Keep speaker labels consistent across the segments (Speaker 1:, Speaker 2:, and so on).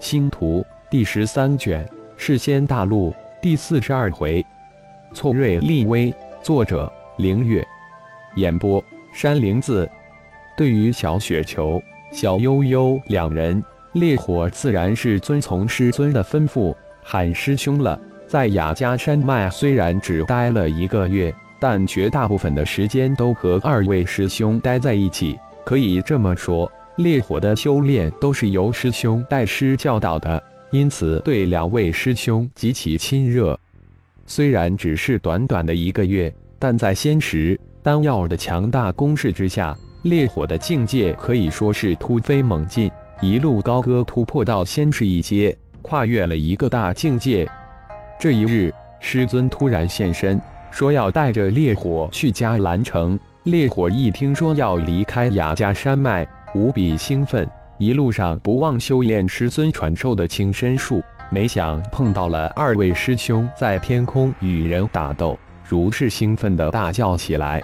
Speaker 1: 星图第十三卷，世仙大陆第四十二回，错瑞立威。作者：凌月。演播：山灵子。对于小雪球、小悠悠两人，烈火自然是遵从师尊的吩咐，喊师兄了。在雅加山脉虽然只待了一个月，但绝大部分的时间都和二位师兄待在一起。可以这么说，烈火的修炼都是由师兄代师教导的，因此对两位师兄极其亲热。虽然只是短短的一个月，但在仙石丹药的强大攻势之下，烈火的境界可以说是突飞猛进，一路高歌突破到仙石一阶，跨越了一个大境界。这一日，师尊突然现身，说要带着烈火去迦兰城。烈火一听说要离开雅加山脉，无比兴奋，一路上不忘修炼师尊传授的轻身术。没想碰到了二位师兄在天空与人打斗，如是兴奋的大叫起来。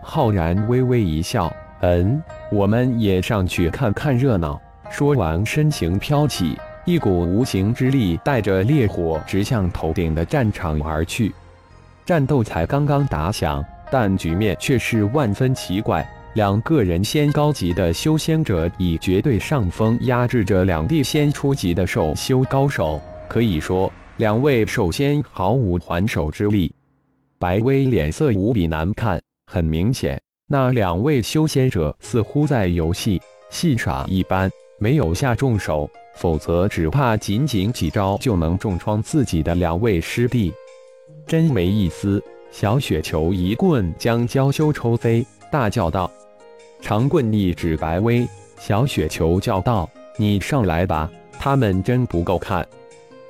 Speaker 1: 浩然微微一笑：“嗯，我们也上去看看热闹。”说完，身形飘起，一股无形之力带着烈火直向头顶的战场而去。战斗才刚刚打响。但局面却是万分奇怪，两个人仙高级的修仙者以绝对上风压制着两地仙初级的兽修高手，可以说两位兽仙毫无还手之力。白薇脸色无比难看，很明显，那两位修仙者似乎在游戏戏耍一般，没有下重手，否则只怕仅仅几招就能重创自己的两位师弟，真没意思。小雪球一棍将娇羞抽飞，大叫道：“长棍一指白薇。”小雪球叫道：“你上来吧，他们真不够看。”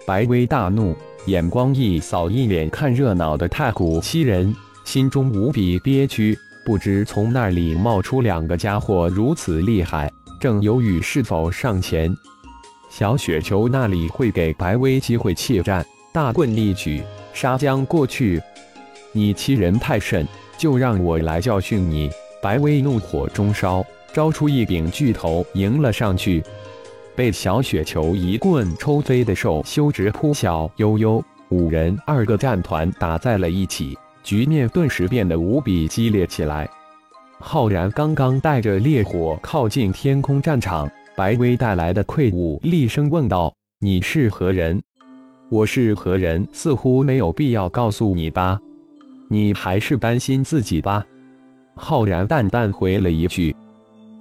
Speaker 1: 白薇大怒，眼光一扫一脸看热闹的太古七人，心中无比憋屈，不知从那里冒出两个家伙如此厉害，正犹豫是否上前。小雪球那里会给白薇机会怯战，大棍一举，杀将过去。你欺人太甚，就让我来教训你！白薇怒火中烧，招出一柄巨头迎了上去，被小雪球一棍抽飞的兽修直扑小悠悠五人，二个战团打在了一起，局面顿时变得无比激烈起来。浩然刚刚带着烈火靠近天空战场，白薇带来的愧物厉声问道：“你是何人？我是何人？似乎没有必要告诉你吧。”你还是担心自己吧，浩然淡淡回了一句：“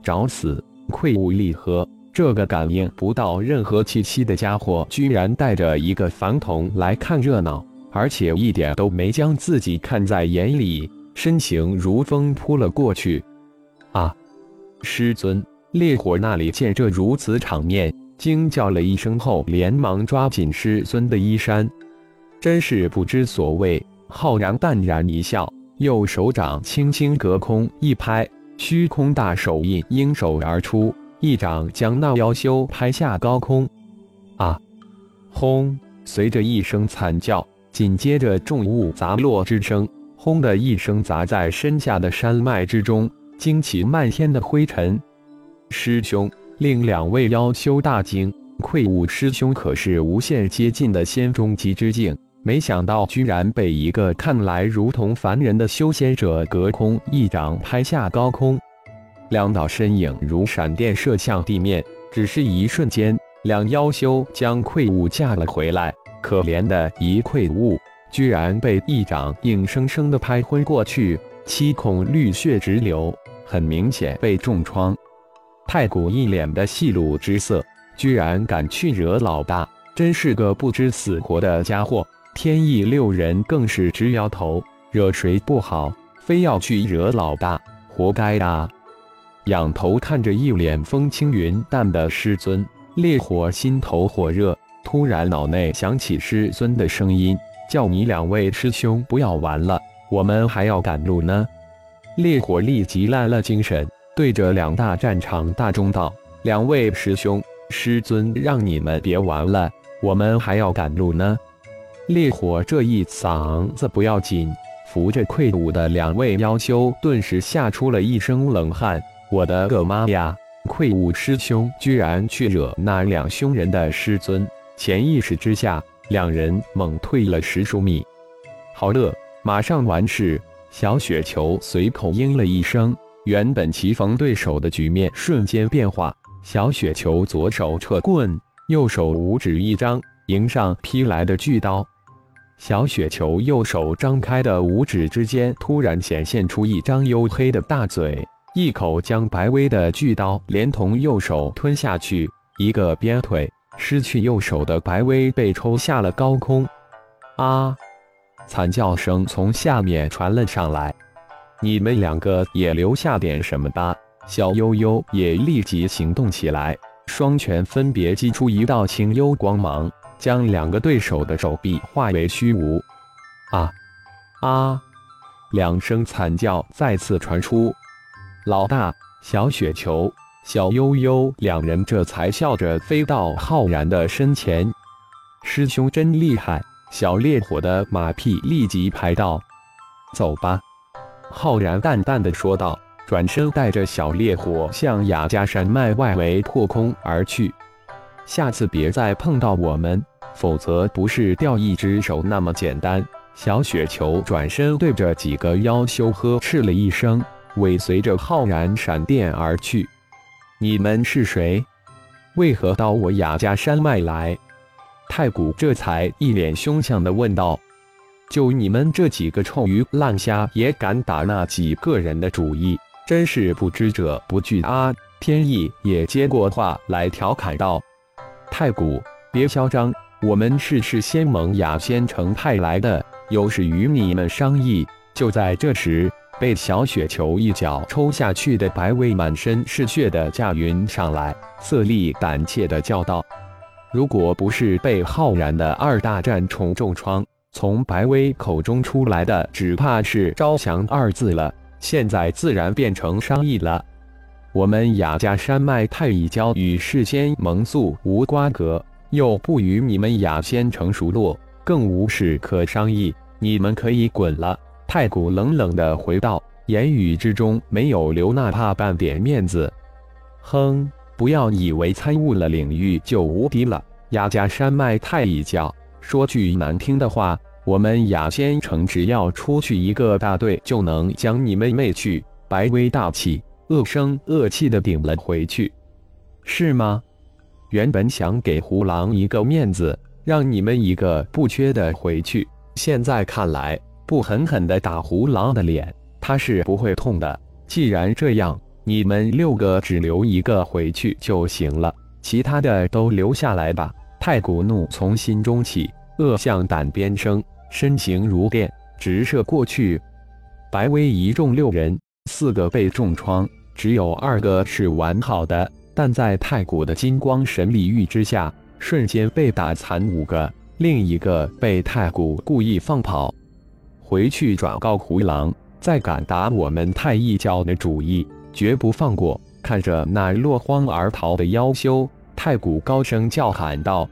Speaker 1: 找死！”愧物厉喝，这个感应不到任何气息的家伙，居然带着一个凡童来看热闹，而且一点都没将自己看在眼里，身形如风扑了过去。啊！师尊，烈火那里见这如此场面，惊叫了一声后，连忙抓紧师尊的衣衫，真是不知所谓。浩然淡然一笑，右手掌轻轻隔空一拍，虚空大手印应手而出，一掌将那妖修拍下高空。啊！轰！随着一声惨叫，紧接着重物砸落之声，轰的一声砸在身下的山脉之中，惊起漫天的灰尘。师兄，令两位妖修大惊。愧物师兄可是无限接近的仙中级之境。没想到，居然被一个看来如同凡人的修仙者隔空一掌拍下高空，两道身影如闪电射向地面，只是一瞬间，两妖修将愧物架了回来。可怜的一愧物，居然被一掌硬生生的拍昏过去，七孔绿血直流，很明显被重创。太古一脸的戏鲁之色，居然敢去惹老大，真是个不知死活的家伙。天意六人更是直摇头，惹谁不好，非要去惹老大，活该啊！仰头看着一脸风轻云淡的师尊，烈火心头火热，突然脑内响起师尊的声音：“叫你两位师兄不要玩了，我们还要赶路呢。”烈火立即来了精神，对着两大战场大中道：“两位师兄，师尊让你们别玩了，我们还要赶路呢。”烈火这一嗓子不要紧，扶着愧物的两位妖修顿时吓出了一身冷汗。我的个妈呀！愧吾师兄居然去惹那两凶人的师尊，潜意识之下，两人猛退了十数米。好了，马上完事。小雪球随口应了一声，原本棋逢对手的局面瞬间变化。小雪球左手撤棍，右手五指一张，迎上劈来的巨刀。小雪球右手张开的五指之间，突然显现出一张黝黑的大嘴，一口将白薇的巨刀连同右手吞下去。一个鞭腿，失去右手的白薇被抽下了高空。啊！惨叫声从下面传了上来，你们两个也留下点什么吧！小悠悠也立即行动起来，双拳分别击出一道清幽光芒，将两个对手的手臂化为虚无。啊啊！两声惨叫再次传出，老大，小雪球，小悠悠两人这才笑着飞到浩然的身前。师兄真厉害！小烈火的马屁立即拍道：“走吧。”浩然淡淡的说道，转身带着小烈火向雅加山脉外围破空而去。下次别再碰到我们，否则不是掉一只手那么简单。小雪球转身对着几个妖修呵斥了一声，尾随着浩然闪电而去。你们是谁？为何到我雅家山脉来？太古这才一脸凶相的问道：“就你们这几个臭鱼烂虾，也敢打那几个人的主意，真是不知者不惧啊！”天意也接过话来调侃道：“太古，别嚣张，我们是是仙盟雅仙城派来的，有事与你们商议。”就在这时，被小雪球一脚抽下去的白薇满身是血的驾云上来，色厉胆怯的叫道。如果不是被浩然的二大战重重创，从白薇口中出来的只怕是“招降”二字了。现在自然变成商议了。我们雅家山脉太乙教与世仙盟宿无瓜葛，又不与你们雅仙城熟络，更无事可商议。你们可以滚了。太古冷冷的回道，言语之中没有留哪怕半点面子。哼。不要以为参悟了领域就无敌了。雅家山脉太乙教，说句难听的话，我们雅仙城只要出去一个大队，就能将你们灭去。白薇大气，恶声恶气的顶了回去，是吗？原本想给胡狼一个面子，让你们一个不缺的回去，现在看来，不狠狠的打胡狼的脸，他是不会痛的。既然这样。你们六个只留一个回去就行了，其他的都留下来吧。太古怒从心中起，恶向胆边生，身形如电，直射过去。白薇一众六人，四个被重创，只有二个是完好的，但在太古的金光神力域之下，瞬间被打残五个，另一个被太古故意放跑。回去转告胡狼，再敢打我们太一教的主意。绝不放过！看着那落荒而逃的妖修，太古高声叫喊道：“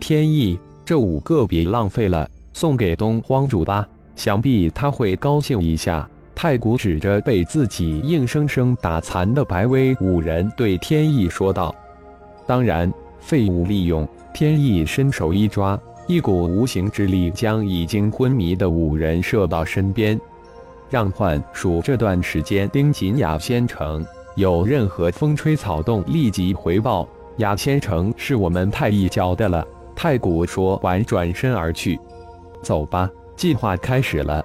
Speaker 1: 天意，这五个别浪费了，送给东荒主吧，想必他会高兴一下。”太古指着被自己硬生生打残的白薇五人，对天意说道：“当然，废物利用。”天意伸手一抓，一股无形之力将已经昏迷的五人射到身边。让幻鼠这段时间盯紧雅仙城，有任何风吹草动，立即回报。雅仙城是我们太一教的了。太古说完，转身而去。走吧，计划开始了。